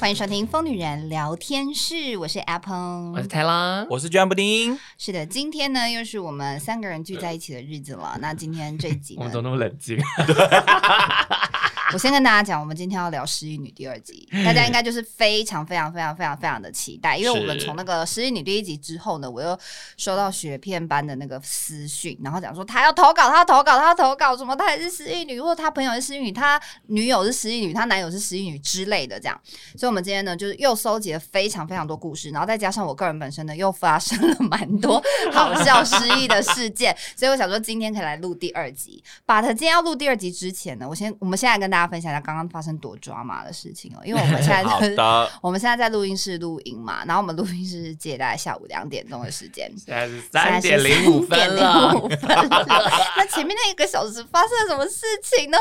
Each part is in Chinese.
欢迎收听《疯女人聊天室》，我是 Apple，我是泰拉，我是居安布丁。是的，今天呢又是我们三个人聚在一起的日子了。那今天这一集，我们都那么冷静。我先跟大家讲，我们今天要聊《失忆女》第二集，大家应该就是非常非常非常非常非常的期待，因为我们从那个《失忆女》第一集之后呢，我又收到雪片般的那个私讯，然后讲说他要投稿，他要投稿，他要投稿，什么他也是失忆女，或者他朋友是失忆女，他女友是失忆女，他男友是失忆女之类的这样。所以，我们今天呢，就是又收集了非常非常多故事，然后再加上我个人本身呢，又发生了 蛮多好笑失忆的事件，所以我想说今天可以来录第二集。But 今天要录第二集之前呢，我先我们现在跟大家。大家分享一下刚刚发生多抓马的事情哦，因为我们现在 就是我们现在在录音室录音嘛，然后我们录音室是借大概下午两点钟的时间，现在是三点零五分了。那前面那一个小时发生了什么事情呢？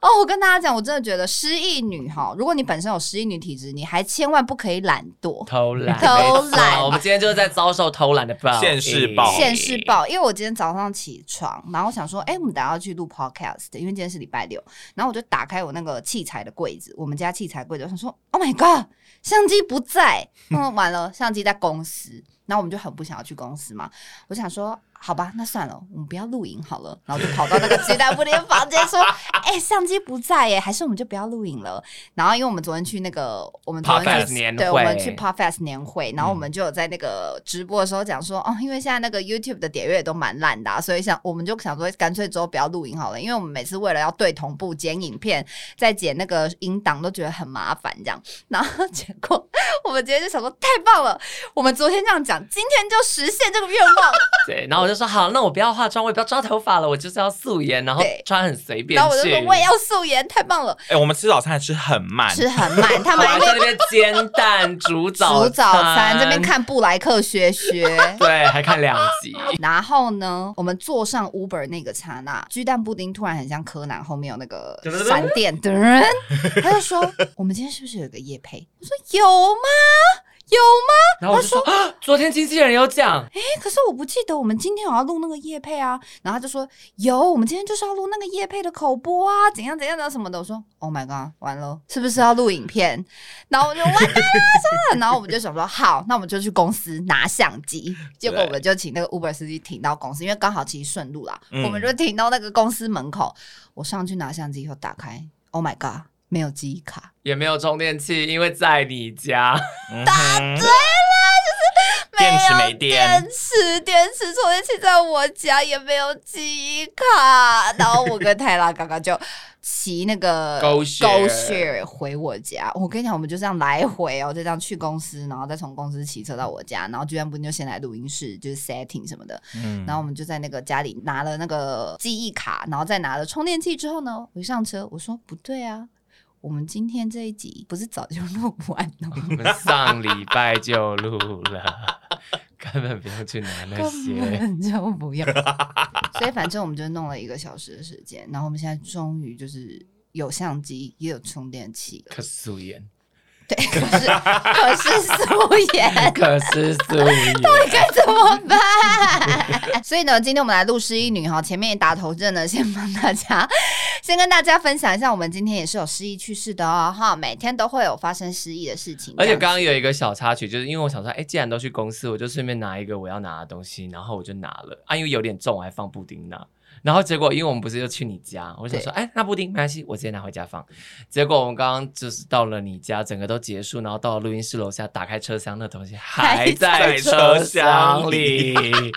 哦，我跟大家讲，我真的觉得失忆女哈，如果你本身有失忆女体质，你还千万不可以懒惰、偷懒、偷懒。我们今天就是在遭受偷懒的报现世报，现世报。因为我今天早上起床，然后我想说，哎，我们等下要去录 podcast，因为今天是礼拜六，然后我就打开。我那个器材的柜子，我们家器材柜子，我想说，Oh my god，相机不在，嗯，完了，相机在公司，然后我们就很不想要去公司嘛，我想说。好吧，那算了，我们不要录影好了。然后就跑到那个鸡蛋布丁房间说：“哎、欸，相机不在耶，还是我们就不要录影了。”然后因为我们昨天去那个我们昨天去年对，我们去 Podfest 年会，然后我们就有在那个直播的时候讲说：“嗯、哦，因为现在那个 YouTube 的点阅都蛮烂的、啊，所以想我们就想说，干脆之后不要录影好了。因为我们每次为了要对同步剪影片，再剪那个音档都觉得很麻烦，这样。然后结果 我们今天就想说，太棒了，我们昨天这样讲，今天就实现这个愿望。对，然后我就说好，那我不要化妆，我也不要抓头发了，我就是要素颜，然后穿很随便。然后我就说我也要素颜，太棒了。哎、欸，我们吃早餐吃很慢，吃很慢。他们还在那边煎蛋、煮早 煮早餐，这边看布莱克学学，对，还看两集。然后呢，我们坐上 Uber 那个刹那，鸡蛋布丁突然很像柯南后面有那个闪电的人，他就说：“我们今天是不是有个夜配？”我说：“有吗？”有吗？然后我就说，他说昨天经纪人有讲，哎，可是我不记得我们今天有要录那个夜配啊。然后他就说有，我们今天就是要录那个夜配的口播啊，怎样怎样的什么的。我说 Oh my god，完了，是不是要录影片？然后我就完蛋了，算了。然后我们就想说，好，那我们就去公司拿相机。结果我们就请那个 Uber 司机停到公司，因为刚好其实顺路啦。嗯、我们就停到那个公司门口。我上去拿相机以后打开，Oh my god。没有记忆卡，也没有充电器，因为在你家。答对了，就是没有电池没电，电池电池充电器在我家，也没有记忆卡。然后我跟泰拉刚刚就骑那个 GoShare 回我家。我跟你讲，我们就这样来回哦，就这样去公司，然后再从公司骑车到我家，然后居然不就先来录音室，就是 setting 什么的。嗯，然后我们就在那个家里拿了那个记忆卡，然后再拿了充电器之后呢，我一上车，我说不对啊。我们今天这一集不是早就录完了吗？我们上礼拜就录了，根本不用去拿那些，根本就不要。所以反正我们就弄了一个小时的时间，然后我们现在终于就是有相机，也有充电器，可素颜。对，可是可是素颜，可是素颜，到底该怎么办？所以呢，今天我们来录失忆女哈，前面也打头阵呢，先帮大家，先跟大家分享一下，我们今天也是有失忆去世的哦，哈，每天都会有发生失忆的事情。而且刚刚有一个小插曲，就是因为我想说，哎，既然都去公司，我就顺便拿一个我要拿的东西，然后我就拿了啊，因为有点重，我还放布丁那。然后结果，因为我们不是就去你家，我想说，哎，那布丁没关系，我直接拿回家放。结果我们刚刚就是到了你家，整个都结束，然后到了录音室楼下，打开车厢，那东西还在车厢里，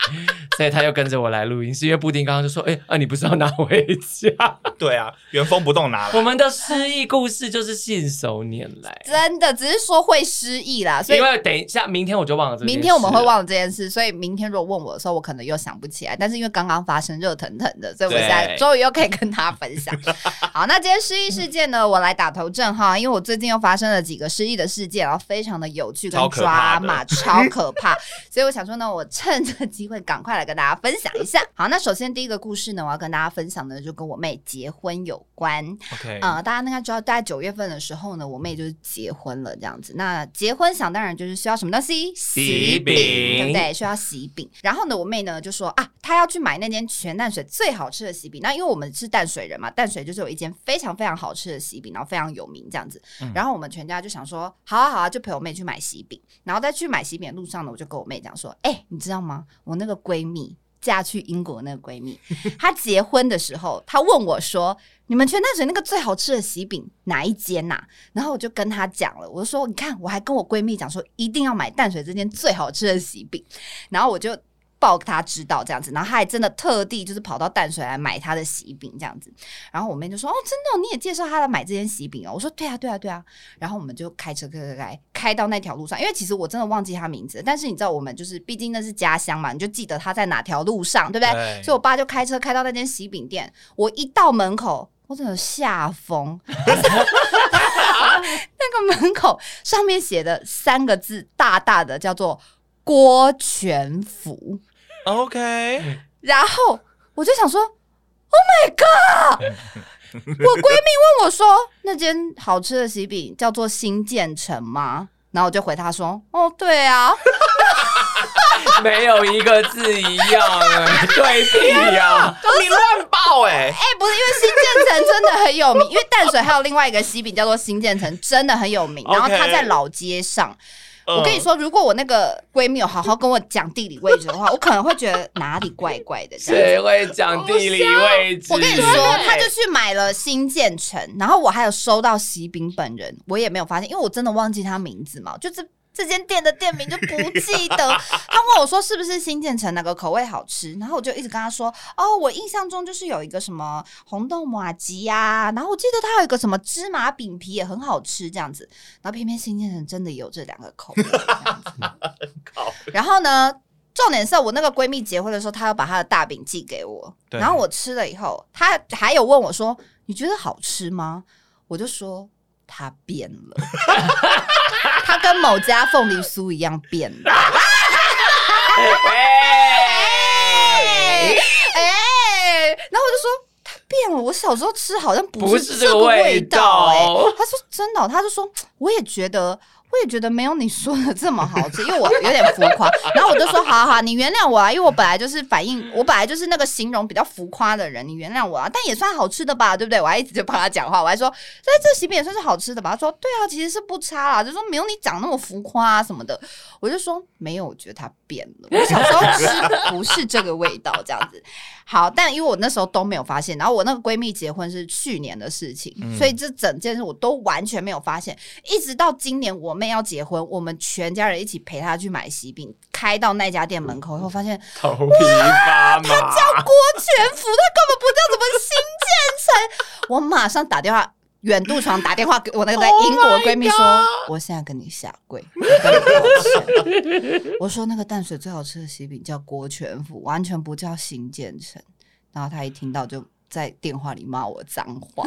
所以他又跟着我来录音室。因为布丁刚刚就说，哎，啊，你不是要拿回家？对啊，原封不动拿了。我们的失忆故事就是信手拈来，真的只是说会失忆啦。所以因为等一下，明天我就忘了这件事。明天我们会忘了这件事，所以明天如果问我的时候，我可能又想不起来。但是因为刚刚发生热腾腾。所以我现在终于又可以跟大家分享。好，那今天失忆事件呢，我来打头阵哈，因为我最近又发生了几个失忆的事件，然后非常的有趣跟抓马，超可怕。所以我想说呢，我趁这个机会赶快来跟跟大家分享一下。好，那首先第一个故事呢，我要跟大家分享的就跟我妹结婚有关。OK，呃，大家应该知道，大概九月份的时候呢，我妹就是结婚了这样子。那结婚想当然就是需要什么东西？喜饼，对不对？需要喜饼。然后呢，我妹呢就说啊，她要去买那间全淡水最好吃的喜饼。那因为我们是淡水人嘛，淡水就是有一间非常非常好吃的喜饼，然后非常有名这样子。嗯、然后我们全家就想说，好啊好啊，就陪我妹去买喜饼。然后在去买喜饼的路上呢，我就跟我妹讲说，哎、欸，你知道吗？我那个闺蜜嫁去英国那个闺蜜，她结婚的时候，她问我说，你们全淡水那个最好吃的喜饼哪一间呐、啊？然后我就跟她讲了，我就说，你看，我还跟我闺蜜讲说，一定要买淡水这间最好吃的喜饼。然后我就。报他知道这样子，然后他还真的特地就是跑到淡水来买他的喜饼这样子，然后我妹就说：“哦，真的、哦，你也介绍他来买这件喜饼哦？”我说：“对啊，对啊，对啊。”然后我们就开车开开开开到那条路上，因为其实我真的忘记他名字，但是你知道我们就是毕竟那是家乡嘛，你就记得他在哪条路上，对不对？对，所以我爸就开车开到那间喜饼店，我一到门口，我真的吓疯，那个门口上面写的三个字大大的叫做郭全福。OK，然后我就想说，Oh my God！我闺蜜问我说，那间好吃的喜饼叫做新建成吗？然后我就回她说，哦，对啊，没有一个字一样，对比呀，你乱报哎！哎，不是，因为新建成真的很有名，因为淡水还有另外一个喜饼叫做新建成，真的很有名，然后它在老街上。我跟你说，如果我那个闺蜜有好好跟我讲地理位置的话，我可能会觉得哪里怪怪的。谁会讲地理位置？我跟你说，他就去买了新建成，然后我还有收到喜饼本人，我也没有发现，因为我真的忘记他名字嘛，就是。这间店的店名就不记得，他问我说是不是新建成哪个口味好吃，然后我就一直跟他说，哦，我印象中就是有一个什么红豆马吉呀，然后我记得他有一个什么芝麻饼皮也很好吃这样子，然后偏偏新建成真的有这两个口味 然后呢，重点是我那个闺蜜结婚的时候，她要把她的大饼寄给我，然后我吃了以后，她还有问我说，你觉得好吃吗？我就说她变了。它跟某家凤梨酥一样变的，哎。哎，然后我就说他变了，我小时候吃好像不是这个味道哎，他说真的，他就说我也觉得。我也觉得没有你说的这么好吃，因为我有点浮夸。然后我就说：“好好，你原谅我啊，因为我本来就是反应，我本来就是那个形容比较浮夸的人，你原谅我啊。但也算好吃的吧，对不对？我还一直就帮他讲话，我还说：在这喜饼也算是好吃的吧。他说：对啊，其实是不差啦，就说没有你讲那么浮夸啊什么的。我就说没有，我觉得他变了。我小时候吃不是这个味道，这样子。好，但因为我那时候都没有发现，然后我那个闺蜜结婚是去年的事情，嗯、所以这整件事我都完全没有发现，一直到今年我妹要结婚，我们全家人一起陪她去买喜饼，开到那家店门口以后，发现 头皮发麻，他叫郭全福，他根本不知道怎么新建成，我马上打电话。远渡床打电话给我那个 在英国闺蜜说：“ oh、我现在跟你下跪，我跟你道歉。我说那个淡水最好吃的喜饼叫郭全府，完全不叫新建成。然后他一听到就在电话里骂我脏话。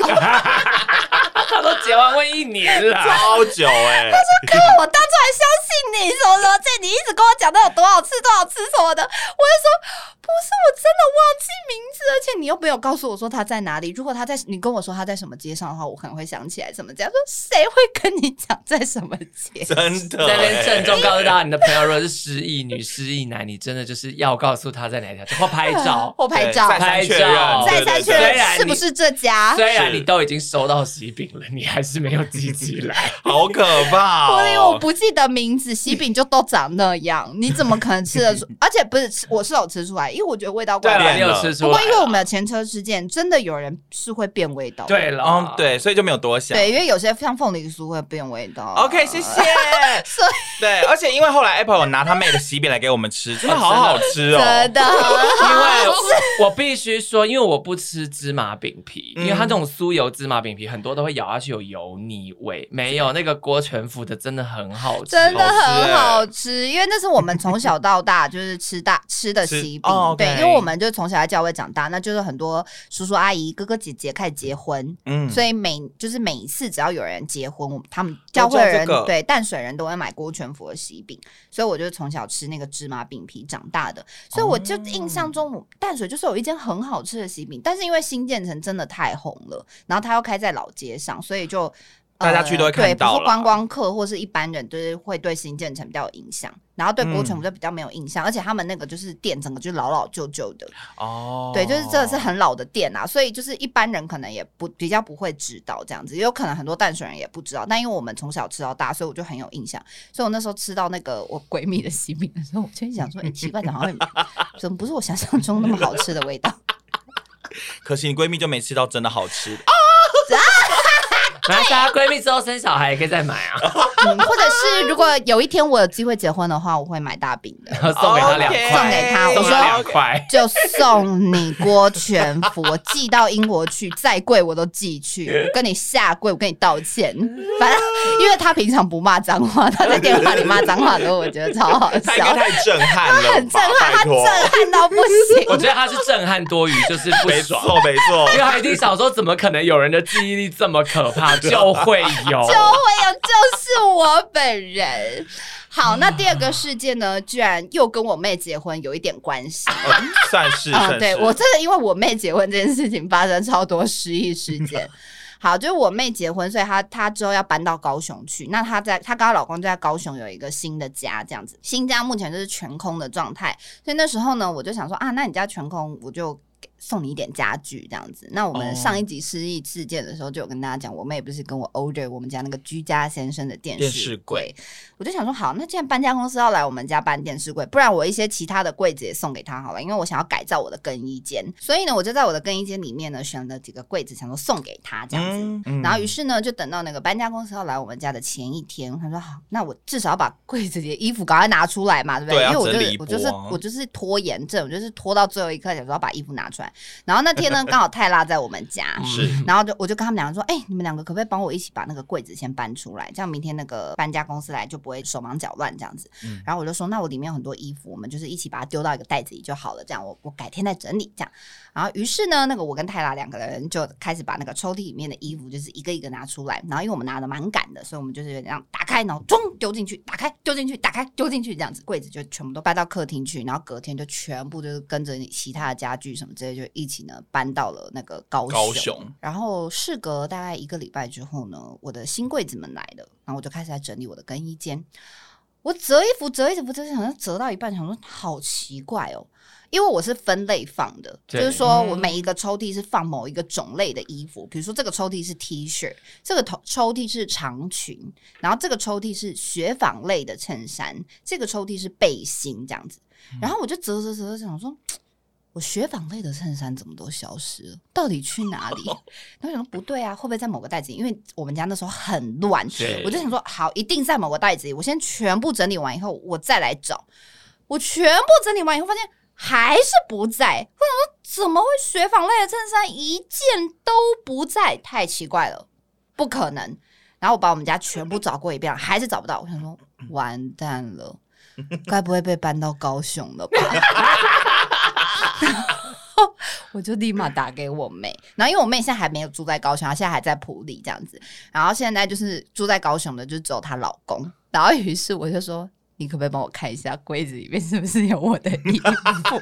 他都结完婚一年了，超久哎、欸。他说：“哥，我当初还相信你，什么什么，这你一直跟我讲的有多好吃，多好吃什么的。”我就说。不是，我真的忘记名字，而且你又没有告诉我说他在哪里。如果他在，你跟我说他在什么街上的话，我可能会想起来什么街。说谁会跟你讲在什么街？真的，在这边郑重告诉大家，你的朋友如果是失忆女、失忆男，你真的就是要告诉他在哪条街，或拍照，或拍照，拍照，再三确认是不是这家。虽然你都已经收到喜饼了，你还是没有记起来，好可怕哦！因为我不记得名字，喜饼就都长那样，你怎么可能吃得出？而且不是吃，我是有吃出来。因为我觉得味道怪，没有吃出。不过因为我们的前车之鉴，真的有人是会变味道。对了，嗯，对，所以就没有多想。对，因为有些像凤梨酥会变味道。OK，谢谢。所以 对，而且因为后来 Apple 有拿他妹的喜饼来给我们吃，真的好好吃哦。真的，因为 我必须说，因为我不吃芝麻饼皮，因为它这种酥油芝麻饼皮很多都会咬下去有油腻味，没有那个郭全福的真的很好吃，真的很好吃。因为那是我们从小到大就是吃大吃的喜饼。哦，对，因为我们就从小在教会长大，那就是很多叔叔阿姨、哥哥姐姐开始结婚，嗯，所以每就是每一次只要有人结婚，他们教会人、这个、对淡水人都会买郭全福的喜饼，所以我就从小吃那个芝麻饼皮长大的，所以我就印象中淡水就是有一间很好吃的喜饼，但是因为新建成真的太红了，然后它又开在老街上，所以就。大家去都会看到、呃、对，比如说观光客或是一般人，就是会对新建成比较有印象，然后对郭全福就比较没有印象，嗯、而且他们那个就是店整个就是老老旧旧的。哦，对，就是这个是很老的店啊，所以就是一般人可能也不比较不会知道这样子，也有可能很多淡水人也不知道，但因为我们从小吃到大，所以我就很有印象，所以我那时候吃到那个我闺蜜的西饼的时候，我就想说，哎、欸，奇怪，怎么会怎么不是我想象中那么好吃的味道？可惜你闺蜜就没吃到真的好吃的。哦。那她闺蜜之后生小孩也可以再买啊，嗯，或者是如果有一天我有机会结婚的话，我会买大饼的，送给她两块，送给她，我说两块就送你郭全福，我寄到英国去，再贵我都寄去，我跟你下跪，我跟你道歉，反正因为他平常不骂脏话，他在电话里骂脏话的时候，我觉得超好笑，太震撼了，很震撼，他震撼到不行，我觉得他是震撼多余就是不爽，没错没错，因为他一定想说，怎么可能有人的记忆力这么可怕？就会有，就会有，就是我本人。好，那第二个事件呢，居然又跟我妹结婚有一点关系，嗯、算是。算是对，我真的因为我妹结婚这件事情发生超多失忆事件。好，就是我妹结婚，所以她她之后要搬到高雄去。那她在她跟她老公就在高雄有一个新的家，这样子，新家目前就是全空的状态。所以那时候呢，我就想说啊，那你家全空，我就。送你一点家具这样子。那我们上一集失忆事件的时候，就有跟大家讲，我妹不是跟我 order 我们家那个居家先生的电视柜。我就想说，好，那既然搬家公司要来我们家搬电视柜，不然我一些其他的柜子也送给他好了，因为我想要改造我的更衣间。所以呢，我就在我的更衣间里面呢，选了几个柜子，想说送给他这样子。嗯嗯、然后于是呢，就等到那个搬家公司要来我们家的前一天，他说好，那我至少要把柜子里的衣服赶快拿出来嘛，对不对？对，因为我就我就是我就是拖延症，我就是拖到最后一刻，想说要把衣服拿出来。然后那天呢，刚好泰拉在我们家，是，然后就我就跟他们两个说，哎、欸，你们两个可不可以帮我一起把那个柜子先搬出来，这样明天那个搬家公司来就不会手忙脚乱这样子。嗯、然后我就说，那我里面有很多衣服，我们就是一起把它丢到一个袋子里就好了，这样我我改天再整理这样。然后于是呢，那个我跟泰拉两个人就开始把那个抽屉里面的衣服就是一个一个拿出来，然后因为我们拿的蛮赶的，所以我们就是这样打开，然后咚丢进去，打开丢进去，打开丢进去这样子，柜子就全部都搬到客厅去，然后隔天就全部就是跟着你其他的家具什么之类就一起呢。搬到了那个高雄，高雄，然后事隔大概一个礼拜之后呢，我的新柜子们来了，然后我就开始在整理我的更衣间。我折衣服，折衣服，就是好像折到一半，想说好奇怪哦，因为我是分类放的，就是说我每一个抽屉是放某一个种类的衣服，比如说这个抽屉是 T 恤，这个抽抽屉是长裙，然后这个抽屉是雪纺类的衬衫，这个抽屉是背心这样子，然后我就折折折折，想说。我雪纺类的衬衫怎么都消失了？到底去哪里？然后想说不对啊，会不会在某个袋子里？因为我们家那时候很乱，我就想说好，一定在某个袋子里。我先全部整理完以后，我再来找。我全部整理完以后，发现还是不在。我想说，怎么会雪纺类的衬衫一件都不在？太奇怪了，不可能。然后我把我们家全部找过一遍，还是找不到。我想说，完蛋了，该不会被搬到高雄了吧？我就立马打给我妹，然后因为我妹现在还没有住在高雄，她现在还在埔里这样子。然后现在就是住在高雄的，就只有她老公。然后于是我就说：“你可不可以帮我看一下柜子里面是不是有我的衣服？”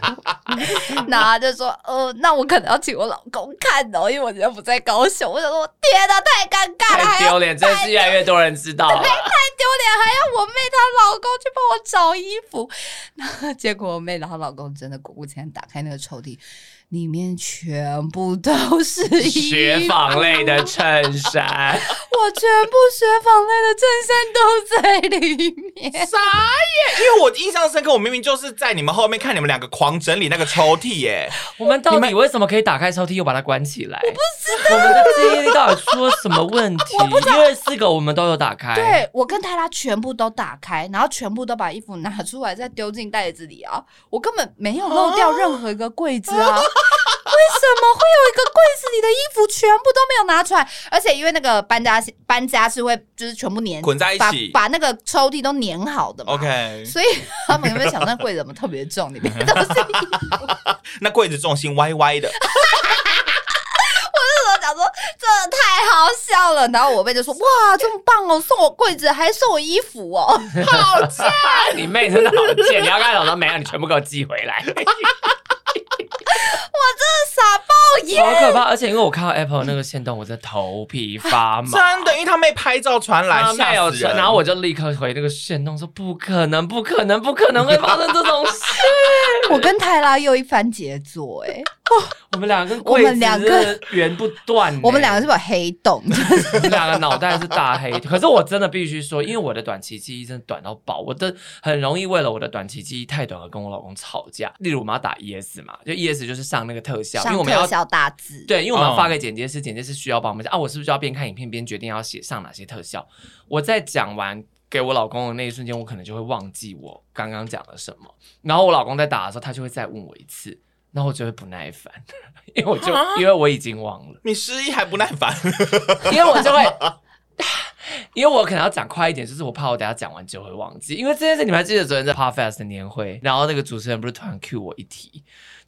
然后他就说：“呃，那我可能要请我老公看哦，因为我现在不在高雄。”我想说：“天哪，太尴尬了，太丢脸！真是越来越多人知道了，太丢脸，还要我妹她老公去帮我找衣服。”然后结果我妹然后老公真的果不其然打开那个抽屉。里面全部都是雪纺类的 衬衫，我全部雪纺类的衬衫都在里面，傻眼！因为我印象深刻，我明明就是在你们后面看你们两个狂整理那个抽屉耶。我们到底为什么可以打开抽屉又把它关起来？我不知道，我们的记忆力到底出了什么问题？因为四个我们都有打开，对，我跟泰拉全部都打开，然后全部都把衣服拿出来再丢进袋子里啊！我根本没有漏掉任何一个柜子啊！什 么会有一个柜子里的衣服全部都没有拿出来？而且因为那个搬家搬家是会就是全部粘捆在一起，把把那个抽屉都粘好的嘛。OK，所以他们有没有想那柜子怎么特别重？里面都是衣服。那柜子重心歪歪的。想说真的太好笑了，然后我妹就说：“哇，这么棒哦，送我柜子还送我衣服哦，好贱！你妹真的好贱！你要跟她讲说没有，你全部给我寄回来。”我真的傻爆眼，好可怕！而且因为我看到 Apple 那个线动，我真的头皮发麻。真的，因为他没拍照传来，吓死人。然后我就立刻回那个线动说：“不可能，不可能，不可能会发生这种事！”我跟泰拉又一番杰作，哎，我们两个我们两个源不断，我们两个是不 是黑洞？我们两个脑袋是大黑。可是我真的必须说，因为我的短期记忆真的短到爆，我的很容易为了我的短期记忆太短而跟我老公吵架。例如我们要打 ES 嘛，就 ES 就是上那个特效，因为我们要小大字，对，因为我们要发给剪接师，剪接师需要帮我们讲啊，我是不是就要边看影片边决定要写上哪些特效？我在讲完给我老公的那一瞬间，我可能就会忘记我刚刚讲了什么，然后我老公在打的时候，他就会再问我一次，然后我就会不耐烦，因为我就因为我已经忘了，你失忆还不耐烦，因为我就会，因为我可能要讲快一点，就是我怕我等下讲完就会忘记，因为这件事你们还记得昨天在 Podfest 的年会，然后那个主持人不是突然 cue 我一题。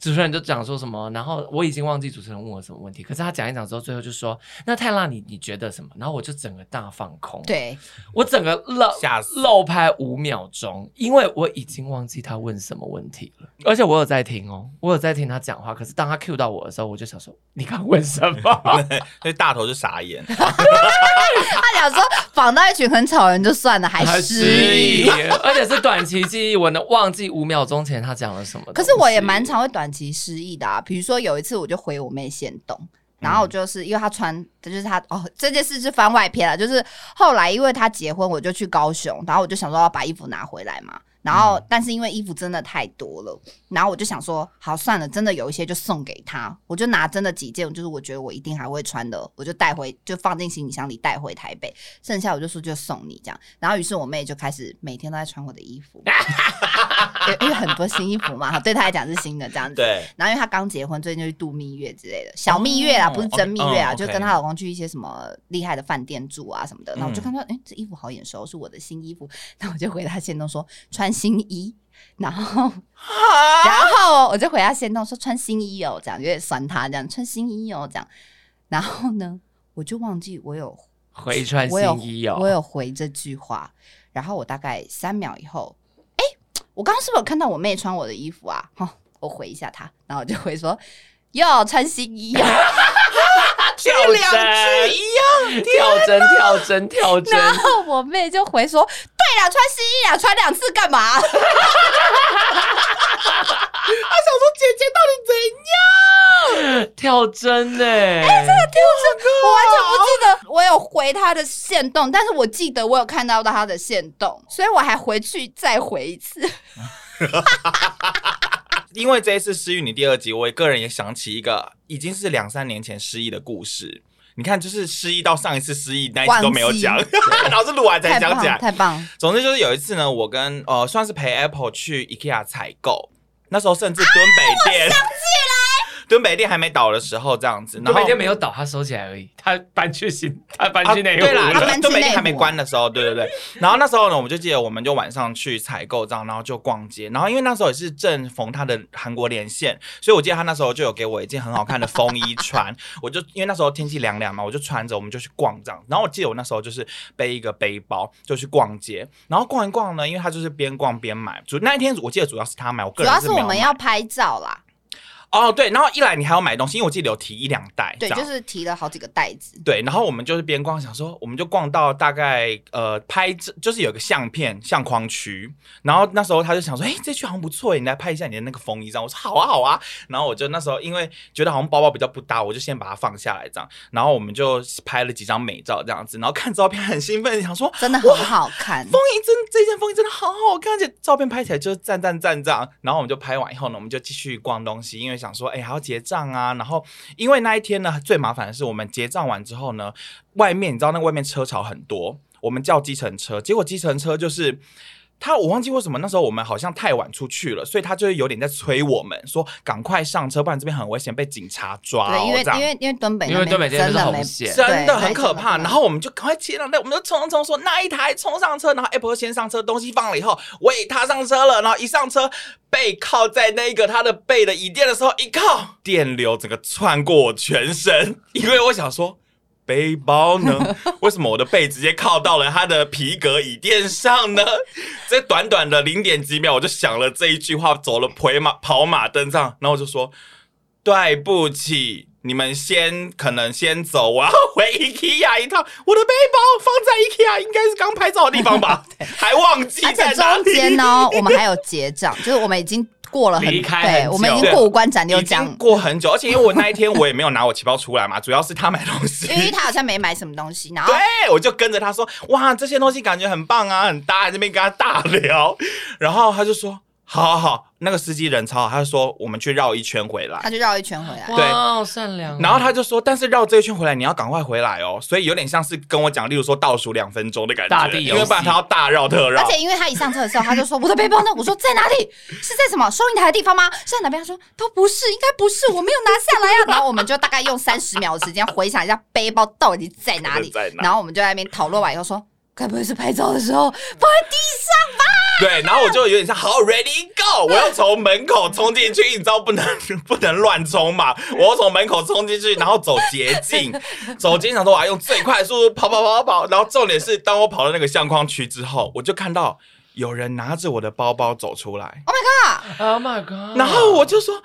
主持人就讲说什么，然后我已经忘记主持人问我什么问题，可是他讲一讲之后，最后就说：“那泰辣，你你觉得什么？”然后我就整个大放空，对我整个漏吓漏拍五秒钟，因为我已经忘记他问什么问题了，而且我有在听哦，我有在听他讲话，可是当他 cue 到我的时候，我就想说：“你刚问什么？” 所以大头就傻眼，他想说访到一群很吵人就算了，还失忆，而且是短期记忆，我能忘记五秒钟前他讲了什么。可是我也蛮常会短。短期失忆的啊，比如说有一次我就回我妹先动，然后就是因为她穿，这就是她哦，这件事是番外篇了，就是后来因为她结婚，我就去高雄，然后我就想说要把衣服拿回来嘛。然后，但是因为衣服真的太多了，然后我就想说，好算了，真的有一些就送给他，我就拿真的几件，就是我觉得我一定还会穿的，我就带回，就放进行李箱里带回台北，剩下我就说就送你这样。然后于是我妹就开始每天都在穿我的衣服，因为很多新衣服嘛，对她来讲是新的这样子。对。然后因为她刚结婚，最近就去度蜜月之类的，小蜜月啊，不是真蜜月啊，哦、就跟她老公去一些什么厉害的饭店住啊什么的。然后我就看到，哎、嗯，这衣服好眼熟，是我的新衣服。然后我就回她限动说穿。新衣，然后，然后我就回他先动说穿新衣哦，这样有点酸他这样穿新衣哦，这样，然后呢，我就忘记我有回穿新衣哦，我有回这句话，然后我大概三秒以后，哎，我刚刚是不是有看到我妹穿我的衣服啊？哈，我回一下她，然后我就回说哟穿新衣哦。跳两句一样，跳针跳针跳针，然后我妹就回说：“对了，穿新衣啊，穿两次干嘛？”他想说姐姐到底怎样跳针呢？哎，这个跳针我完全不记得我有回他的线动，但是我记得我有看到到他的线动，所以我还回去再回一次。因为这一次失忆女第二集，我个人也想起一个已经是两三年前失忆的故事。你看，就是失忆到上一次失忆那一次都没有讲，然后是录完才讲起来，太棒。总之就是有一次呢，我跟呃算是陪 Apple 去 IKEA 采购，那时候甚至蹲北店。啊敦北店还没倒的时候，这样子，然后敦北店没有倒，他收起来而已。他搬去新，他搬去内湖。对啦，敦北店还没关的时候，对对对。然后那时候呢，我们就记得，我们就晚上去采购这样，然后就逛街。然后因为那时候也是正逢他的韩国连线，所以我记得他那时候就有给我一件很好看的风衣穿。我就因为那时候天气凉凉嘛，我就穿着，我们就去逛这样。然后我记得我那时候就是背一个背包就去逛街，然后逛一逛呢，因为他就是边逛边买。主那一天我记得主要是他买，我个人是主要是我们要拍照啦。哦，对，然后一来你还要买东西，因为我记得有提一两袋，对，就是提了好几个袋子。对，然后我们就是边逛，想说我们就逛到大概呃拍，就是有个相片相框区，然后那时候他就想说，哎，这区好像不错，你来拍一下你的那个风衣这样。我说好啊好啊，然后我就那时候因为觉得好像包包比较不搭，我就先把它放下来这样，然后我们就拍了几张美照这样子，然后看照片很兴奋，想说真的很好看，风衣真这件风衣真的好好看，而且照片拍起来就是赞赞赞这样。然后我们就拍完以后呢，我们就继续逛东西，因为。想说，哎、还要结账啊！然后，因为那一天呢，最麻烦的是，我们结账完之后呢，外面你知道，那外面车潮很多，我们叫计程车，结果计程车就是他我忘记为什么那时候我们好像太晚出去了，所以他就是有点在催我们说赶快上车，不然这边很危险，被警察抓。对，因为因为因为东北，因为东北真的没真的很可怕。然后我们就赶快切上，那我们就冲冲冲说那一台冲上车，然后 Apple 先上车，东西放了以后，喂，他上车了，然后一上车背靠在那个他的背的椅垫的时候，一靠电流整个窜过我全身，因为我想说。背包呢？为什么我的背直接靠到了他的皮革椅垫上呢？在短短的零点几秒，我就想了这一句话，走了回马跑马灯上，然后我就说：“对不起，你们先可能先走，我要 回 IKEA 一趟。我的背包放在 IKEA，应该是刚拍照的地方吧？还忘记在。中间呢，我们还有结账，就是我们已经。”过了很，离开对，我们已经过五关斩六将，已经过很久。而且因为我那一天我也没有拿我钱包出来嘛，主要是他买东西，因为他好像没买什么东西，然后对，我就跟着他说，哇，这些东西感觉很棒啊，很搭，在这边跟他大聊，然后他就说。好好好，那个司机人超好，他就说我们去绕一圈回来，他就绕一圈回来，对，好善良。然后他就说，但是绕这一圈回来，你要赶快回来哦。所以有点像是跟我讲，例如说倒数两分钟的感觉，大地因为不然他要大绕特绕。而且因为他一上车的时候，他就说我的背包呢？我说在哪里？是在什么收银台的地方吗？是在哪边？他说都不是，应该不是，我没有拿下来呀、啊。然后我们就大概用三十秒的时间回想一下背包到底在哪里。哪然后我们就在那边讨论完以后说，该不会是拍照的时候放在地？对，然后我就有点像好，ready go，我要从门口冲进去，你知道不能 不能乱冲嘛，我要从门口冲进去，然后走捷径，走捷径，我要用最快速度跑跑跑跑跑，然后重点是当我跑到那个相框区之后，我就看到有人拿着我的包包走出来，Oh my god，Oh my god，然后我就说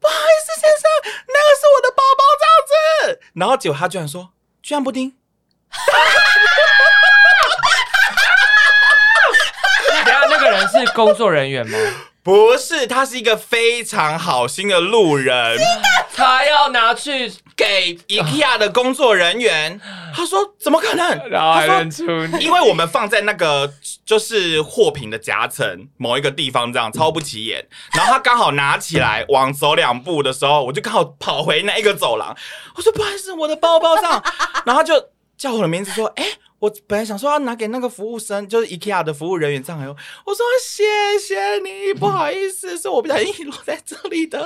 不好意思先生，那个是我的包包这样子，然后结果他居然说，居然布丁。这个人是工作人员吗？不是，他是一个非常好心的路人。他要拿去给 IKEA 的工作人员。他说：“怎么可能？”他说：“因为我们放在那个就是货品的夹层某一个地方，这样超不起眼。然后他刚好拿起来往走两步的时候，我就刚好跑回那一个走廊。我说：“不好意思，我的包包上。”然后他就叫我的名字说：“哎。”我本来想说要拿给那个服务生，就是 IKEA 的服务人员这样，我说谢谢你，不好意思，是我不小心落在这里的，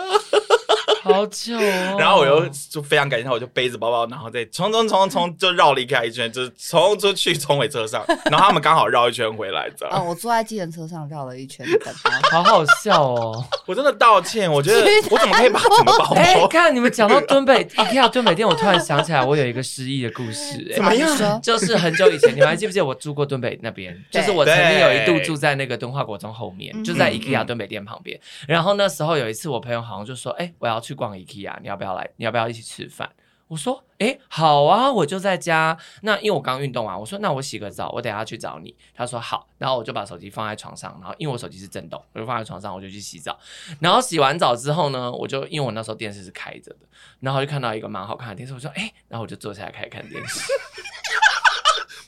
好久哦。然后我又就非常感谢他，我就背着包包，然后再冲冲冲冲，就绕了 IKEA 一圈，就是冲出去冲回车上，然后他们刚好绕一圈回来，这样。啊，我坐在计程车上绕了一圈，好好笑哦。我真的道歉，我觉得我怎么可以把整个包包？哎，看你们讲到敦北 IKEA 敦北店，我突然想起来，我有一个失忆的故事，哎，怎么样？就是很久。以前你们还记不记得我住过敦北那边？就是我曾经有一度住在那个敦化国中后面，就在 IKEA 敦北店旁边。然后那时候有一次，我朋友好像就说：“哎，我要去逛 IKEA，你要不要来？你要不要一起吃饭？”我说：“哎，好啊，我就在家。那因为我刚运动完，我说那我洗个澡，我等下去找你。”他说：“好。”然后我就把手机放在床上，然后因为我手机是震动，我就放在床上，我就去洗澡。然后洗完澡之后呢，我就因为我那时候电视是开着的，然后就看到一个蛮好看的电视，我说：“哎。”然后我就坐下来开始看电视。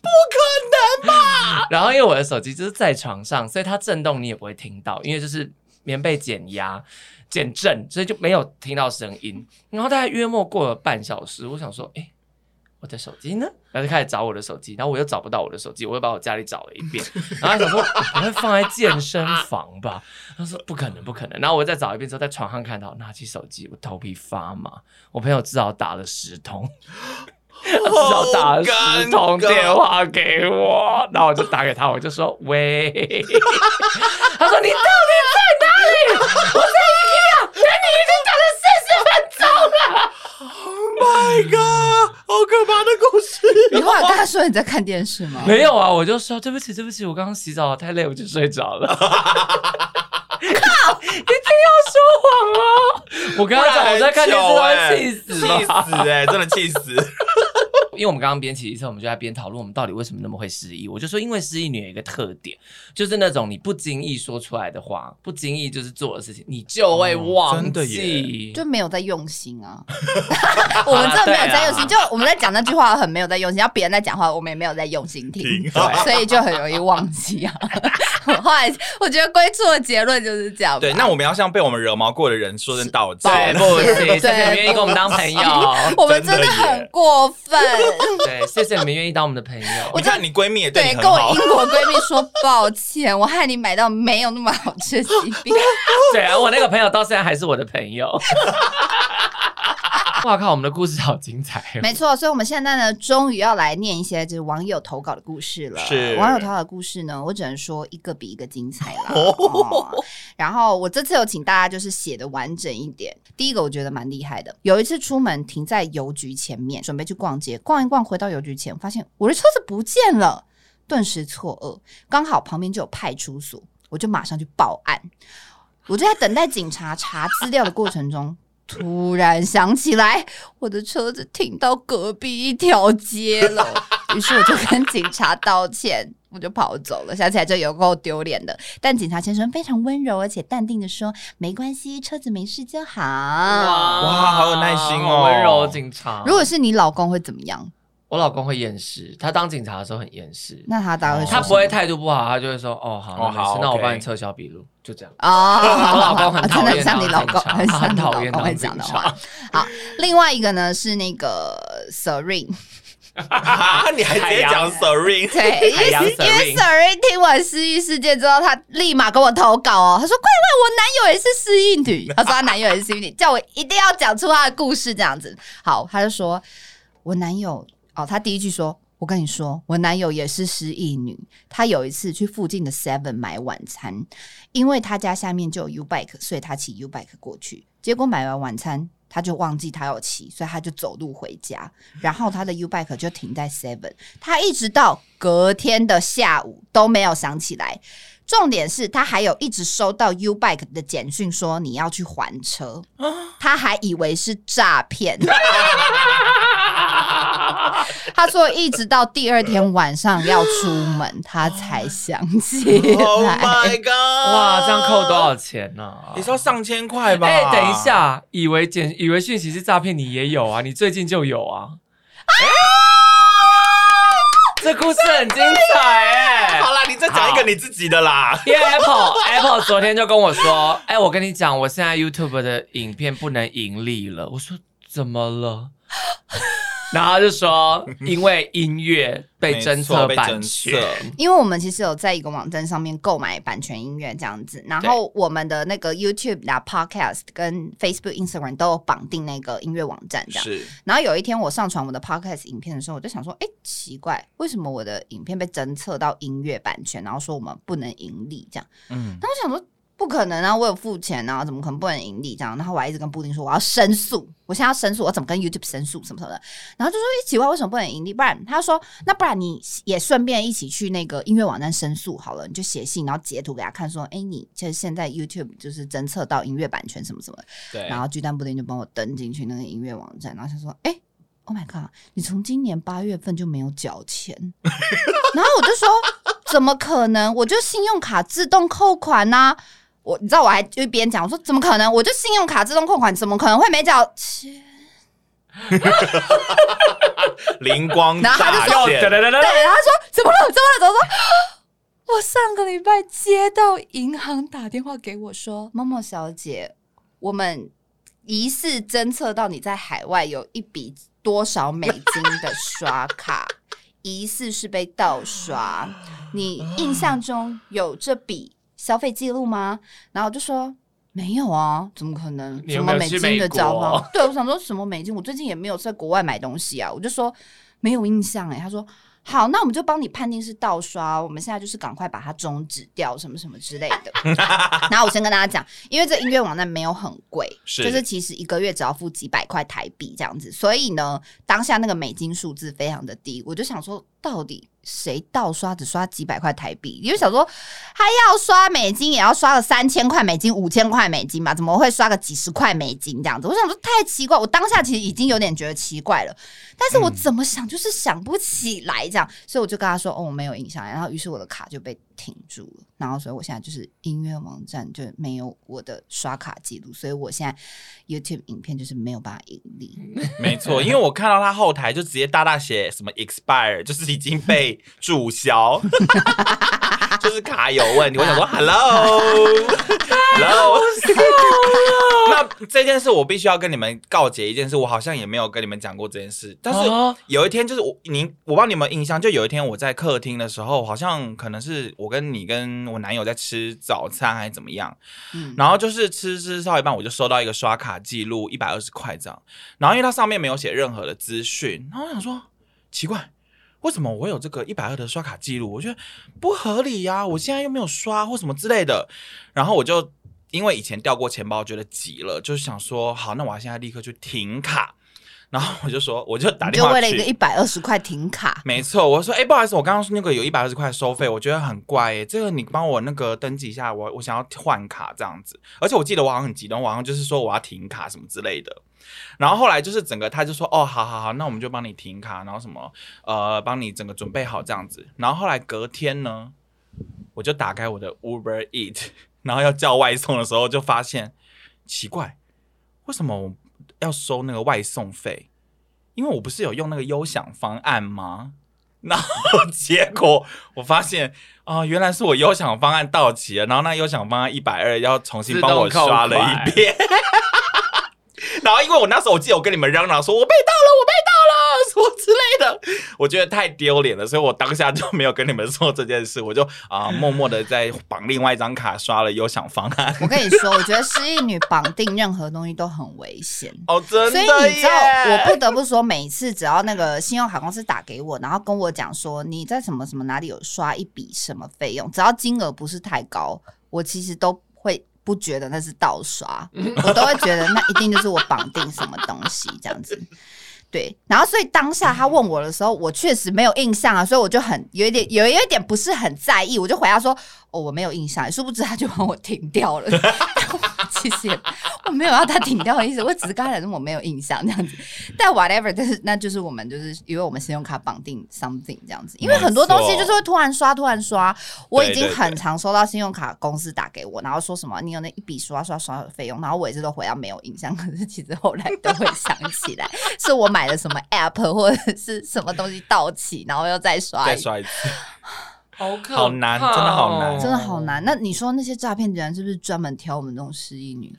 不可能吧！然后因为我的手机就是在床上，所以它震动你也不会听到，因为就是棉被减压减震，所以就没有听到声音。然后大概约莫过了半小时，我想说，哎，我的手机呢？然后就开始找我的手机，然后我又找不到我的手机，我又把我家里找了一遍，然后想说我会放在健身房吧？他说不可能，不可能。然后我再找一遍之后，在床上看到，拿起手机，我头皮发麻。我朋友至少打了十通。他至少打了十通电话给我，然后我就打给他，我就说喂，他说你到底在哪里？我在 IKEA，等你已经打了四十分钟了。Oh my god，好可怕的故事！你后来跟他说你在看电视吗？没有啊，我就说对不起，对不起，我刚刚洗澡太累，我就睡着了。靠，一定要说谎哦！我跟他讲我在看电视，他气死，气死哎，真的气死。因为我们刚刚边骑车，我们就在边讨论我们到底为什么那么会失忆。我就说，因为失忆女有一个特点，就是那种你不经意说出来的话，不经意就是做的事情，你就会忘记，就没有在用心啊。我们真的没有在用心，就我们在讲那句话很没有在用心，要别人在讲话，我们也没有在用心听，所以就很容易忘记啊。后来我觉得归处的结论就是这样。对，那我们要向被我们惹毛过的人说声道歉。对，不行，谢谢你们愿意跟我们当朋友。我们真的很过分。对，谢谢你们愿意当我们的朋友。我看你闺蜜也对跟我英国闺蜜说抱歉，我害你买到没有那么好吃的西饼。对啊，我那个朋友到现在还是我的朋友。哇靠！我们的故事好精彩哦。没错，所以我们现在呢，终于要来念一些就是网友投稿的故事了。是网友投稿的故事呢，我只能说一个比一个精彩了。哦。然后我这次有请大家就是写的完整一点。第一个我觉得蛮厉害的，有一次出门停在邮局前面，准备去逛街，逛一逛回到邮局前，发现我的车子不见了，顿时错愕。刚好旁边就有派出所，我就马上去报案。我就在等待警察查资料的过程中。突然想起来，我的车子停到隔壁一条街了，于是我就跟警察道歉，我就跑走了。想起来就有够丢脸的，但警察先生非常温柔而且淡定的说：“没关系，车子没事就好。”哇，哇，好有耐心哦，温柔警察。如果是你老公会怎么样？我老公会厌世，他当警察的时候很厌世。那他大概会说，他不会态度不好，他就会说：“哦，好，那没事，那我帮你撤销笔录。”就这样。哦，我老公很 讨厌，像你老公很很讨厌会讲的话。好，另外一个呢是那个 Serene，你还直接讲 Serene？对，因为因为 Serene 听完失忆事件之后，他立马跟我投稿哦，他说：“快快，我男友也是失忆女。”他说他男友也是失忆女，叫我一定要讲出他的故事这样子。好，他就说我男友。哦，他第一句说：“我跟你说，我男友也是失忆女。他有一次去附近的 Seven 买晚餐，因为他家下面就有 U Bike，所以他骑 U Bike 过去。结果买完晚餐，他就忘记他要骑，所以他就走路回家。然后他的 U Bike 就停在 Seven，他一直到隔天的下午都没有想起来。重点是他还有一直收到 U Bike 的简讯，说你要去还车，他还以为是诈骗。” 他说，一直到第二天晚上要出门，他才想起来。Oh my god！哇，这样扣多少钱呢？啊？你说上千块吧？哎，等一下，以为简以为讯息是诈骗，你也有啊？你最近就有啊？啊这故事很精彩哎！好啦，你再讲一个你自己的啦。因为 Apple Apple 昨天就跟我说，哎，我跟你讲，我现在 YouTube 的影片不能盈利了。我说怎么了？然后就说，因为音乐被侦测版权，因为我们其实有在一个网站上面购买版权音乐这样子，然后我们的那个 YouTube 的 Podcast 跟 Facebook、Instagram 都有绑定那个音乐网站这样。是。然后有一天我上传我的 Podcast 影片的时候，我就想说，哎，奇怪，为什么我的影片被侦测到音乐版权，然后说我们不能盈利这样？嗯。那我想说。不可能啊！我有付钱啊，怎么可能不能盈利这样？然后我还一直跟布丁说我要申诉，我现在要申诉，我怎么跟 YouTube 申诉什么什么的？然后就说一奇怪，为什么不能盈利？不然他说那不然你也顺便一起去那个音乐网站申诉好了，你就写信，然后截图给他看，说哎，你就现在 YouTube 就是侦测到音乐版权什么什么。对。然后巨蛋布丁就帮我登进去那个音乐网站，然后他说哎，Oh my god，你从今年八月份就没有缴钱？然后我就说怎么可能？我就信用卡自动扣款呐、我你知道我还就一边讲，我说怎么可能？我就信用卡自动扣款，怎么可能会没缴钱？灵光然后他就说，对，然后他说怎么了？怎么了？怎么说？我上个礼拜接到银行打电话给我说，某某小姐，我们疑似侦测到你在海外有一笔多少美金的刷卡，疑似是被盗刷，你印象中有这笔？消费记录吗？然后我就说没有啊，怎么可能？什么美金的交换？对，我想说什么美金？我最近也没有在国外买东西啊，我就说没有印象哎、欸。他说。好，那我们就帮你判定是盗刷。我们现在就是赶快把它终止掉，什么什么之类的。然后我先跟大家讲，因为这音乐网站没有很贵，是就是其实一个月只要付几百块台币这样子。所以呢，当下那个美金数字非常的低，我就想说，到底谁盗刷只刷几百块台币？你就想说，他要刷美金也要刷个三千块美金、五千块美金吧？怎么会刷个几十块美金这样子？我想说太奇怪，我当下其实已经有点觉得奇怪了。但是我怎么想就是想不起来这样，嗯、所以我就跟他说：“哦，我没有印象。”然后于是我的卡就被停住了。然后所以我现在就是音乐网站就没有我的刷卡记录，所以我现在 YouTube 影片就是没有办法盈利。没错，因为我看到他后台就直接大大写什么 expire，就是已经被注销。就是卡有问题。我想说，Hello，Hello，那这件事我必须要跟你们告解一件事，我好像也没有跟你们讲过这件事。但是有一天，就是我您，我不知道你们有没有印象，就有一天我在客厅的时候，好像可能是我跟你跟我男友在吃早餐还是怎么样，嗯，然后就是吃吃到一半，我就收到一个刷卡记录一百二十块这样，然后因为它上面没有写任何的资讯，然后我想说奇怪。为什么我有这个一百二的刷卡记录？我觉得不合理呀！我现在又没有刷或什么之类的。然后我就因为以前掉过钱包，觉得急了，就是想说，好，那我现在立刻去停卡。然后我就说，我就打电话去，就为了一个一百二十块停卡。没错，我说，哎，不好意思，我刚刚说那个有一百二十块收费，我觉得很怪诶。这个你帮我那个登记一下，我我想要换卡这样子。而且我记得我好像很激动，我好像就是说我要停卡什么之类的。然后后来就是整个他就说，哦，好好好，那我们就帮你停卡，然后什么呃，帮你整个准备好这样子。然后后来隔天呢，我就打开我的 Uber Eat，然后要叫外送的时候，就发现奇怪，为什么我？要收那个外送费，因为我不是有用那个优享方案吗？然后 结果我发现啊、呃，原来是我优享方案到期了，然后那优享方案一百二要重新帮我刷了一遍。然后因为我那时候我记得我跟你们嚷嚷说，我被盗了，我被盗之类的，我觉得太丢脸了，所以我当下就没有跟你们说这件事，我就啊、呃、默默的在绑另外一张卡刷了优享方案。我跟你说，我觉得失忆女绑定任何东西都很危险 哦，真的。所以你知道，我不得不说，每次只要那个信用卡公司打给我，然后跟我讲说你在什么什么哪里有刷一笔什么费用，只要金额不是太高，我其实都会。不觉得那是盗刷，我都会觉得那一定就是我绑定什么东西这样子。对，然后所以当下他问我的时候，我确实没有印象啊，所以我就很有一点有一点不是很在意，我就回答说。哦，我没有印象，殊不知他就帮我停掉了。其实我没有要他停掉的意思，我只是刚才说我没有印象这样子。但 whatever，但是那就是我们就是因为我们信用卡绑定 something 这样子，因为很多东西就是会突然刷突然刷。我已经很常收到信用卡公司打给我，然后说什么你有那一笔刷刷刷的费用，然后我也是都回答没有印象，可是其实后来都会想起来，是我买了什么 app 或者是什么东西到期，然后又再刷再刷一次。好可好难，真的好难，真的好难。那你说那些诈骗人是不是专门挑我们这种失忆女？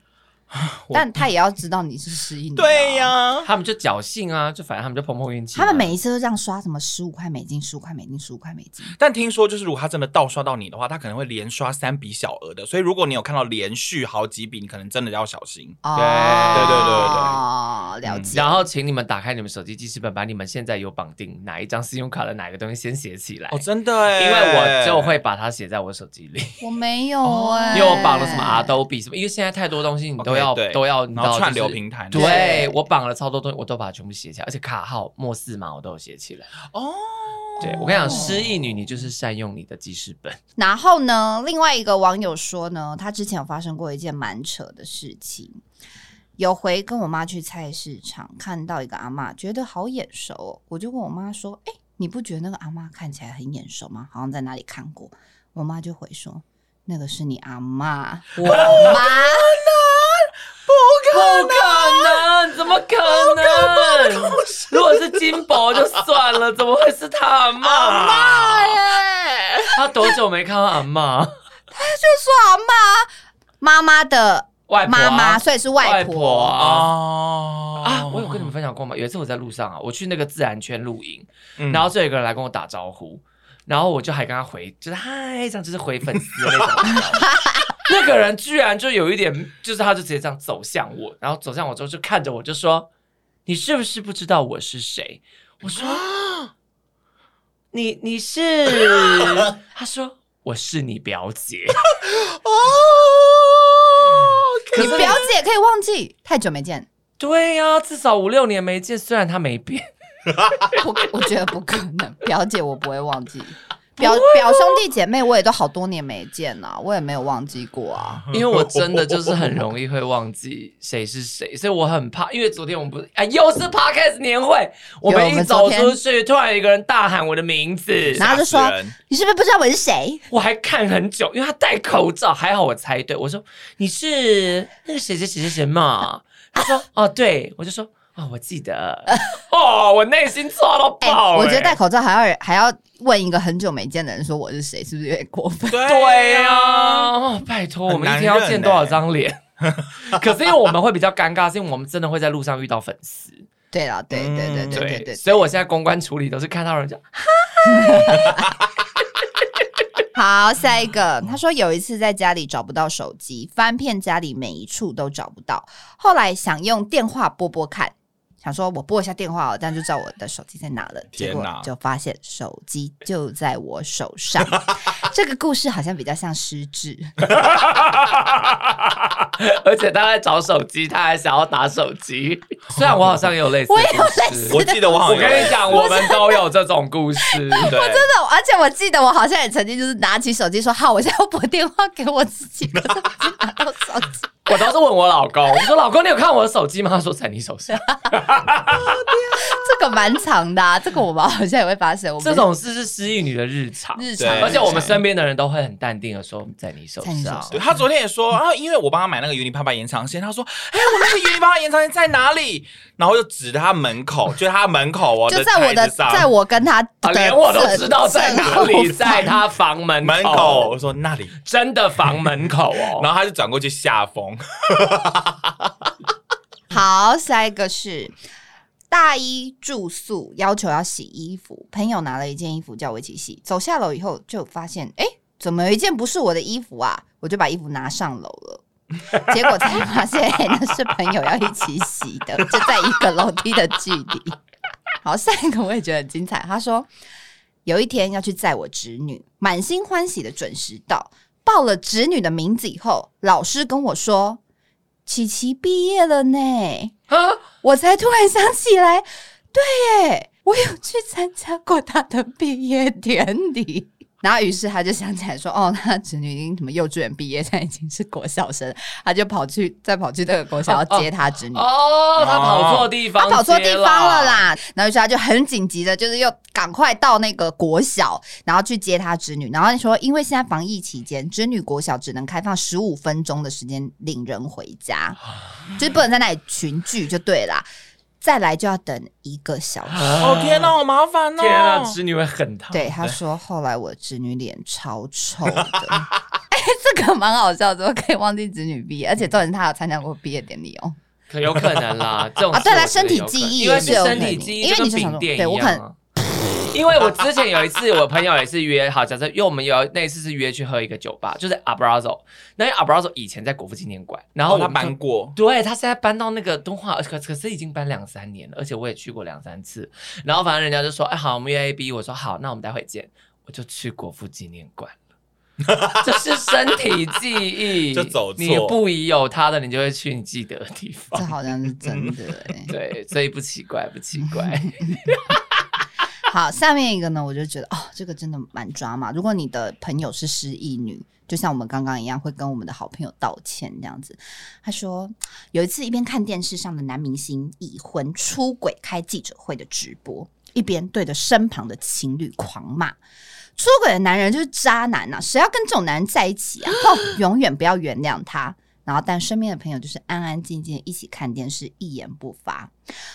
但他也要知道你是失忆女，对呀，他们就侥幸啊，就反正他们就碰碰运气。他们每一次都这样刷什么十五块美金、十五块美金、十五块美金。但听说就是如果他真的盗刷到你的话，他可能会连刷三笔小额的。所以如果你有看到连续好几笔，你可能真的要小心。对对对对对，哦，了解。然后请你们打开你们手机记事本，把你们现在有绑定哪一张信用卡的哪个东西先写起来。哦，真的哎，因为我就会把它写在我手机里。我没有哎，因为我绑了什么 Adobe 什么，因为现在太多东西你都要都要。然后串流平台，对，我绑了超多东西，我都把它全部写起来，而且卡号、末四码我都有写起来。哦，对我跟你讲，失忆女，你就是善用你的记事本。然后呢，另外一个网友说呢，他之前有发生过一件蛮扯的事情。有回跟我妈去菜市场，看到一个阿妈，觉得好眼熟哦，我就问我妈说：“哎，你不觉得那个阿妈看起来很眼熟吗？好像在哪里看过。”我妈就回说：“那个是你阿妈，我妈。”不可能！怎么可能？如果是金宝就算了，怎么会是他阿妈？阿嬷耶！他多久没看到阿妈？他就说阿嬷，妈妈的外婆，妈妈，所以是外婆啊！啊，我有跟你们分享过吗？有一次我在路上啊，我去那个自然圈露营，嗯、然后就有一个人来跟我打招呼，然后我就还跟他回，就是嗨，这样就是回粉丝的那种。那个人居然就有一点，就是他就直接这样走向我，然后走向我之后就看着我就说：“你是不是不知道我是谁？”我说：“你你是？”他说：“我是你表姐。”哦，你表姐可以忘记太久没见？对呀、啊，至少五六年没见，虽然他没变，我我觉得不可能，表姐我不会忘记。表表兄弟姐妹，我也都好多年没见了，我也没有忘记过啊。因为我真的就是很容易会忘记谁是谁，所以我很怕。因为昨天我们不是啊，又是 Podcast 年会，我们一走出去，突然有一个人大喊我的名字，然后就说：“你是不是不知道我是谁？”我还看很久，因为他戴口罩，还好我猜对。我说：“你是那个谁谁谁谁谁嘛？”他说：“哦，对。”我就说。啊、哦，我记得 哦，我内心抓到爆、欸欸。我觉得戴口罩还要还要问一个很久没见的人说我是谁，是不是有点过分？对呀、啊哦，拜托，我们一天要见多少张脸？可是因为我们会比较尴尬，是因为我们真的会在路上遇到粉丝。对了，对对对对对对，对，所以我现在公关处理都是看到人就。好，下一个，他说有一次在家里找不到手机，翻遍家里每一处都找不到，后来想用电话拨拨看。想说我拨一下电话，这样就知道我的手机在哪了。结果就发现手机就在我手上。这个故事好像比较像失智，而且他在找手机，他还想要打手机。虽然我好像也有类似我也有类似的，我记得我好像我跟你讲，我们都有这种故事。我真的，而且我记得我好像也曾经就是拿起手机说：“好，我现在要拨电话给我自己。”可是我拿到手机。我都是问我老公，我说：“老公，你有看我的手机吗？”他说：“在你手上。”这个蛮长的，啊，这个我们好像也会发生。这种事是失忆女的日常，日常，而且我们身边的人都会很淡定的说：“在你手上。手上”对，他昨天也说啊，因为我帮他买那个云林爸爸延长线，他说：“哎，我那个云林爸爸延长线在哪里？”然后就指着他门口，就是他门口哦，就在我的，在我跟他的，连我都知道在哪里，在他房门门口。我说那里真的房门口哦，然后他就转过去下风。好，下一个是大一住宿，要求要洗衣服。朋友拿了一件衣服叫我一起洗，走下楼以后就发现，哎，怎么有一件不是我的衣服啊？我就把衣服拿上楼了，结果才发现，哎，那是朋友要一起洗的，就在一个楼梯的距离。好，下一个我也觉得很精彩。他说有一天要去载我侄女，满心欢喜的准时到，报了侄女的名字以后，老师跟我说。琪琪毕业了呢！啊，我才突然想起来，对耶，我有去参加过他的毕业典礼。然后，于是他就想起来说：“ 哦，他侄女已经什么幼稚园毕业，现在已经是国小生。”他就跑去，再跑去那个国小要接他侄女。哦，哦，他跑错地方，他跑错地方了啦。然后，于是他就很紧急的，就是又赶快到那个国小，然后去接他侄女。然后说，因为现在防疫期间，侄女国小只能开放十五分钟的时间领人回家，就是不能在那里群聚，就对啦。再来就要等一个小时。哦天哪，好麻烦哦！天哪，侄女会很疼。对，他说后来我侄女脸超臭的。哎、欸，这个蛮好笑，怎么可以忘记侄女毕业？而且重点是他有参加过毕业典礼哦。可有可能啦，这种啊，对啦，身体记忆也是有身体记忆，因为你是想说，对我可能。因为我之前有一次，我朋友也是约好，假设因为我们有那一次是约去喝一个酒吧，就是 Abrazo。那 Abrazo 以前在国父纪念馆，然后他搬过，对，他现在搬到那个敦化，可可是已经搬两三年了，而且我也去过两三次。然后反正人家就说，哎，好，我们约 A B，我说好，那我们待会见，我就去国父纪念馆了。这是身体记忆，就走，你不疑有他的，你就会去你记得的地方。这好像是真的，对，所以不奇怪，不奇怪。好，下面一个呢，我就觉得哦，这个真的蛮抓马。如果你的朋友是失忆女，就像我们刚刚一样，会跟我们的好朋友道歉这样子。他说有一次一边看电视上的男明星已婚出轨开记者会的直播，一边对着身旁的情侣狂骂：出轨的男人就是渣男呐、啊，谁要跟这种男人在一起啊？哦，永远不要原谅他。然后，但身边的朋友就是安安静静一起看电视，一言不发。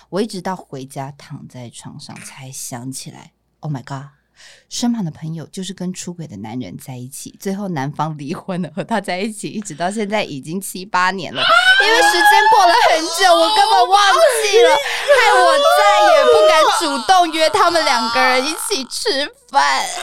我一直到回家躺在床上才想起来，Oh my god，身旁的朋友就是跟出轨的男人在一起，最后男方离婚了，和他在一起，一直到现在已经七八年了。因为时间过了很久，我根本忘记了，害我再也不敢主动约他们两个人一起吃饭。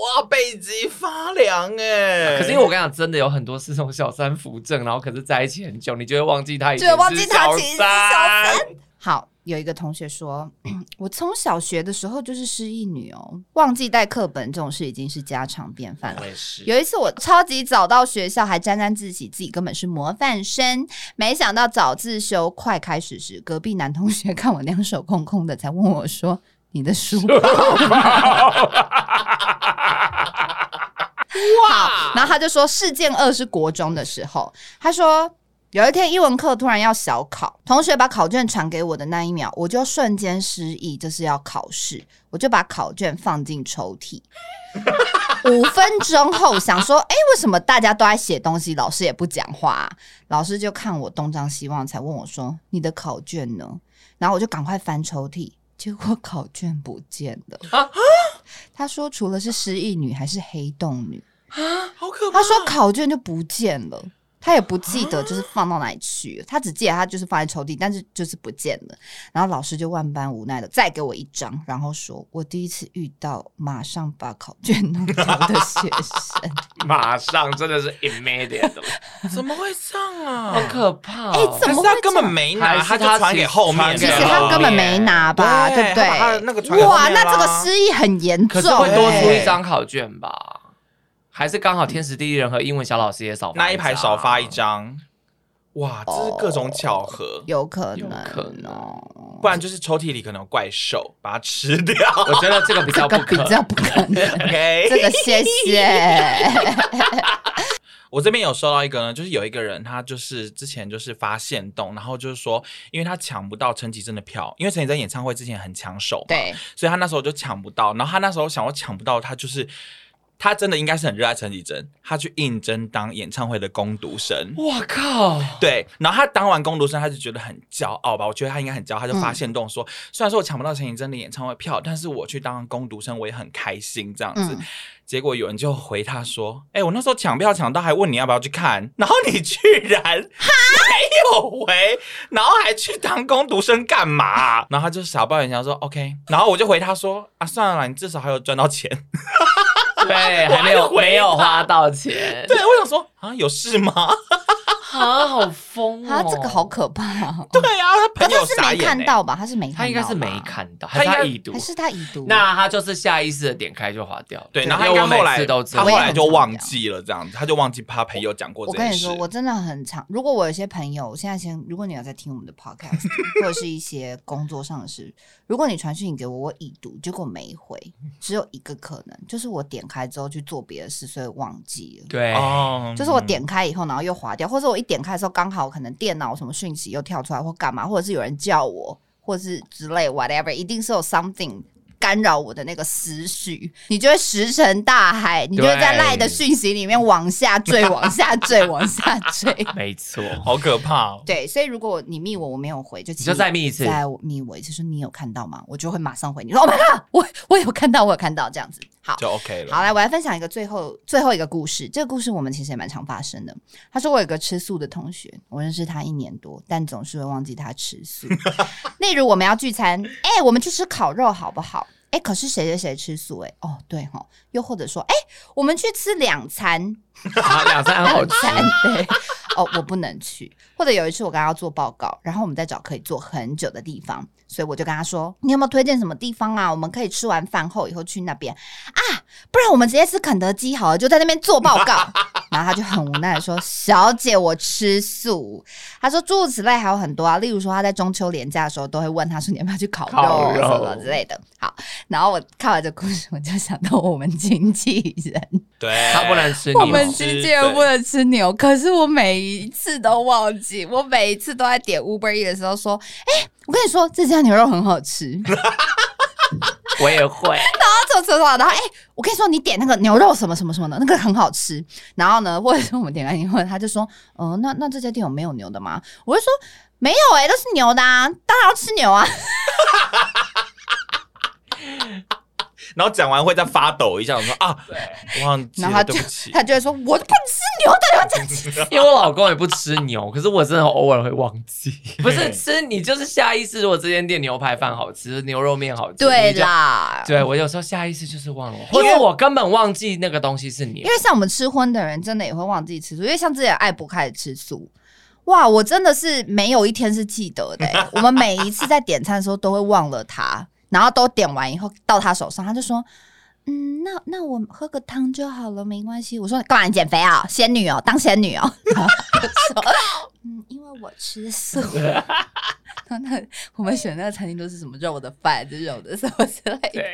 哇，背脊发凉哎！可是因为我跟你讲，真的有很多是从小三扶正，然后可是在一起很久，你就会忘记他，就会忘记他其实是小三。好，有一个同学说，我从小学的时候就是失忆女哦，忘记带课本这种事已经是家常便饭了。有一次我超级早到学校，还沾沾自喜，自己根本是模范生。没想到早自修快开始时，隔壁男同学看我两手空空的，才问我说。你的书包，好，然后他就说，事件二是国中的时候，他说有一天英文课突然要小考，同学把考卷传给我的那一秒，我就瞬间失忆，这是要考试，我就把考卷放进抽屉。五分钟后想说，哎、欸，为什么大家都在写东西，老师也不讲话、啊？老师就看我东张西望，才问我说：“你的考卷呢？”然后我就赶快翻抽屉，结果考卷不见了。啊、他说：“除了是失忆女，还是黑洞女啊，好可怕！”他说：“考卷就不见了。”他也不记得就是放到哪里去了，他只记得他就是放在抽屉，但是就是不见了。然后老师就万般无奈的再给我一张，然后说我第一次遇到马上把考卷弄丢的学生，马上真的是 immediate，怎么会这样啊？好可怕！哎，怎么会他根本没拿，他就传给后面，其实他根本没拿吧，对不对？哇，那这个失忆很严重，可是会多出一张考卷吧？还是刚好天时地利人和，英文小老师也少发那一排少发一张，哇，这是各种巧合，哦、有可能，有可能，不然就是抽屉里可能有怪兽把它吃掉。我觉得这个比较不可能，比较不可能。OK，这个谢谢。我这边有收到一个呢，就是有一个人，他就是之前就是发现动，然后就是说，因为他抢不到陈绮贞的票，因为陈绮贞演唱会之前很抢手嘛，对，所以他那时候就抢不到，然后他那时候想要抢不到，他就是。他真的应该是很热爱陈绮贞，他去应征当演唱会的攻读生。我靠！对，然后他当完攻读生，他就觉得很骄傲吧？我觉得他应该很骄傲，他就发现动说：“嗯、虽然说我抢不到陈绮贞的演唱会票，但是我去当攻读生，我也很开心。”这样子，嗯、结果有人就回他说：“哎、欸，我那时候抢票抢到，还问你要不要去看，然后你居然没有回，然后还去当攻读生干嘛？”然后他就傻抱怨一下说：“OK。”然后我就回他说：“啊，算了，你至少还有赚到钱。” 对，还没有没有花到钱。对，我想说啊，有事吗？啊，好疯啊！这个好可怕。对啊，他朋友是没看到吧？他是没看到，他应该是没看到，他他已读，还是他已读？那他就是下意识的点开就划掉。对，然后他后来他后来就忘记了这样子，他就忘记他朋友讲过这件事。我跟你说，我真的很常，如果我有些朋友，我现在先，如果你有在听我们的 podcast，或者是一些工作上的事，如果你传讯给我，我已读，结果没回，只有一个可能，就是我点开之后去做别的事，所以忘记了。对，就是我点开以后，然后又划掉，或者我一点开的时候刚好。可能电脑什么讯息又跳出来或干嘛，或者是有人叫我，或者是之类 whatever，一定是有 something 干扰我的那个思绪，你就会石沉大海，你就会在赖的讯息里面往下坠，往下坠，往下坠。没错，好可怕哦。对，所以如果你密我，我没有回，就你就再密一次，再密我一次，说你有看到吗？我就会马上回你说，Oh my god，我我有看到，我有看到，这样子。好，就 OK 了。好，来，我来分享一个最后最后一个故事。这个故事我们其实也蛮常发生的。他说，我有个吃素的同学，我认识他一年多，但总是会忘记他吃素。例如，我们要聚餐，哎、欸，我们去吃烤肉好不好？哎、欸，可是谁谁谁吃素、欸？哎，哦，对哈。又或者说，哎、欸，我们去吃两餐，两餐好餐，对。哦，我不能去。或者有一次我跟他要做报告，然后我们在找可以坐很久的地方，所以我就跟他说：“你有没有推荐什么地方啊？我们可以吃完饭后以后去那边啊，不然我们直接吃肯德基好了，就在那边做报告。”然后他就很无奈的说：“小姐，我吃素。”他说诸如此类还有很多啊，例如说他在中秋连假的时候都会问他说：“你要不要去烤肉烤肉什么之类的？”好，然后我看完这故事，我就想到我们经纪人，对，他不能吃牛，我们经纪人不能吃牛，可是我每一次都忘记，我每一次都在点 Uber E 的时候说：“哎、欸，我跟你说，这家牛肉很好吃。”我也会。然后走走走，然后哎、欸，我跟你说，你点那个牛肉什么什么什么的，那个很好吃。然后呢，或者说我们点完以后，他就说：“嗯、呃，那那这家店有没有牛的吗？”我就说：“没有哎、欸，都是牛的啊，当然要吃牛啊。” 然后讲完会再发抖一下，我说啊，对，忘记了，然后他就对不起，他就会说，我不吃牛，大家这样子。因为我老公也不吃牛，可是我真的偶尔会忘记。不是吃，你就是下意识。如果这间店牛排饭好吃，牛肉面好吃，对啦。对，我有时候下意识就是忘了，或者我根本忘记那个东西是牛。因为像我们吃荤的人，真的也会忘记吃素。因为像之前艾博开始吃素，哇，我真的是没有一天是记得的、欸。我们每一次在点餐的时候都会忘了他。然后都点完以后到他手上，他就说：“嗯，那那我喝个汤就好了，没关系。”我说：“干嘛你减肥啊？仙女哦，当仙女哦。”：“嗯，因为我吃素。”那我们选那个餐厅都是什么肉的饭，就肉的 什么之类的。对，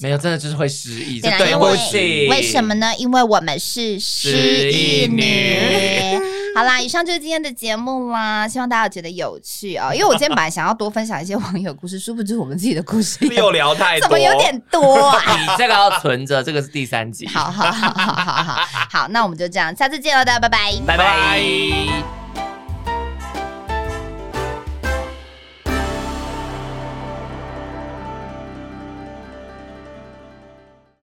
没有，真的就是会失忆。对不起，为什么呢？因为我们是失忆女。好啦，以上就是今天的节目啦，希望大家觉得有趣啊、哦。因为我今天本来想要多分享一些网友故事，殊不知我们自己的故事又聊太多，怎么有点多啊？你这个要存着，这个是第三集。好好好好好好好，那我们就这样，下次见了，大家拜拜，拜拜。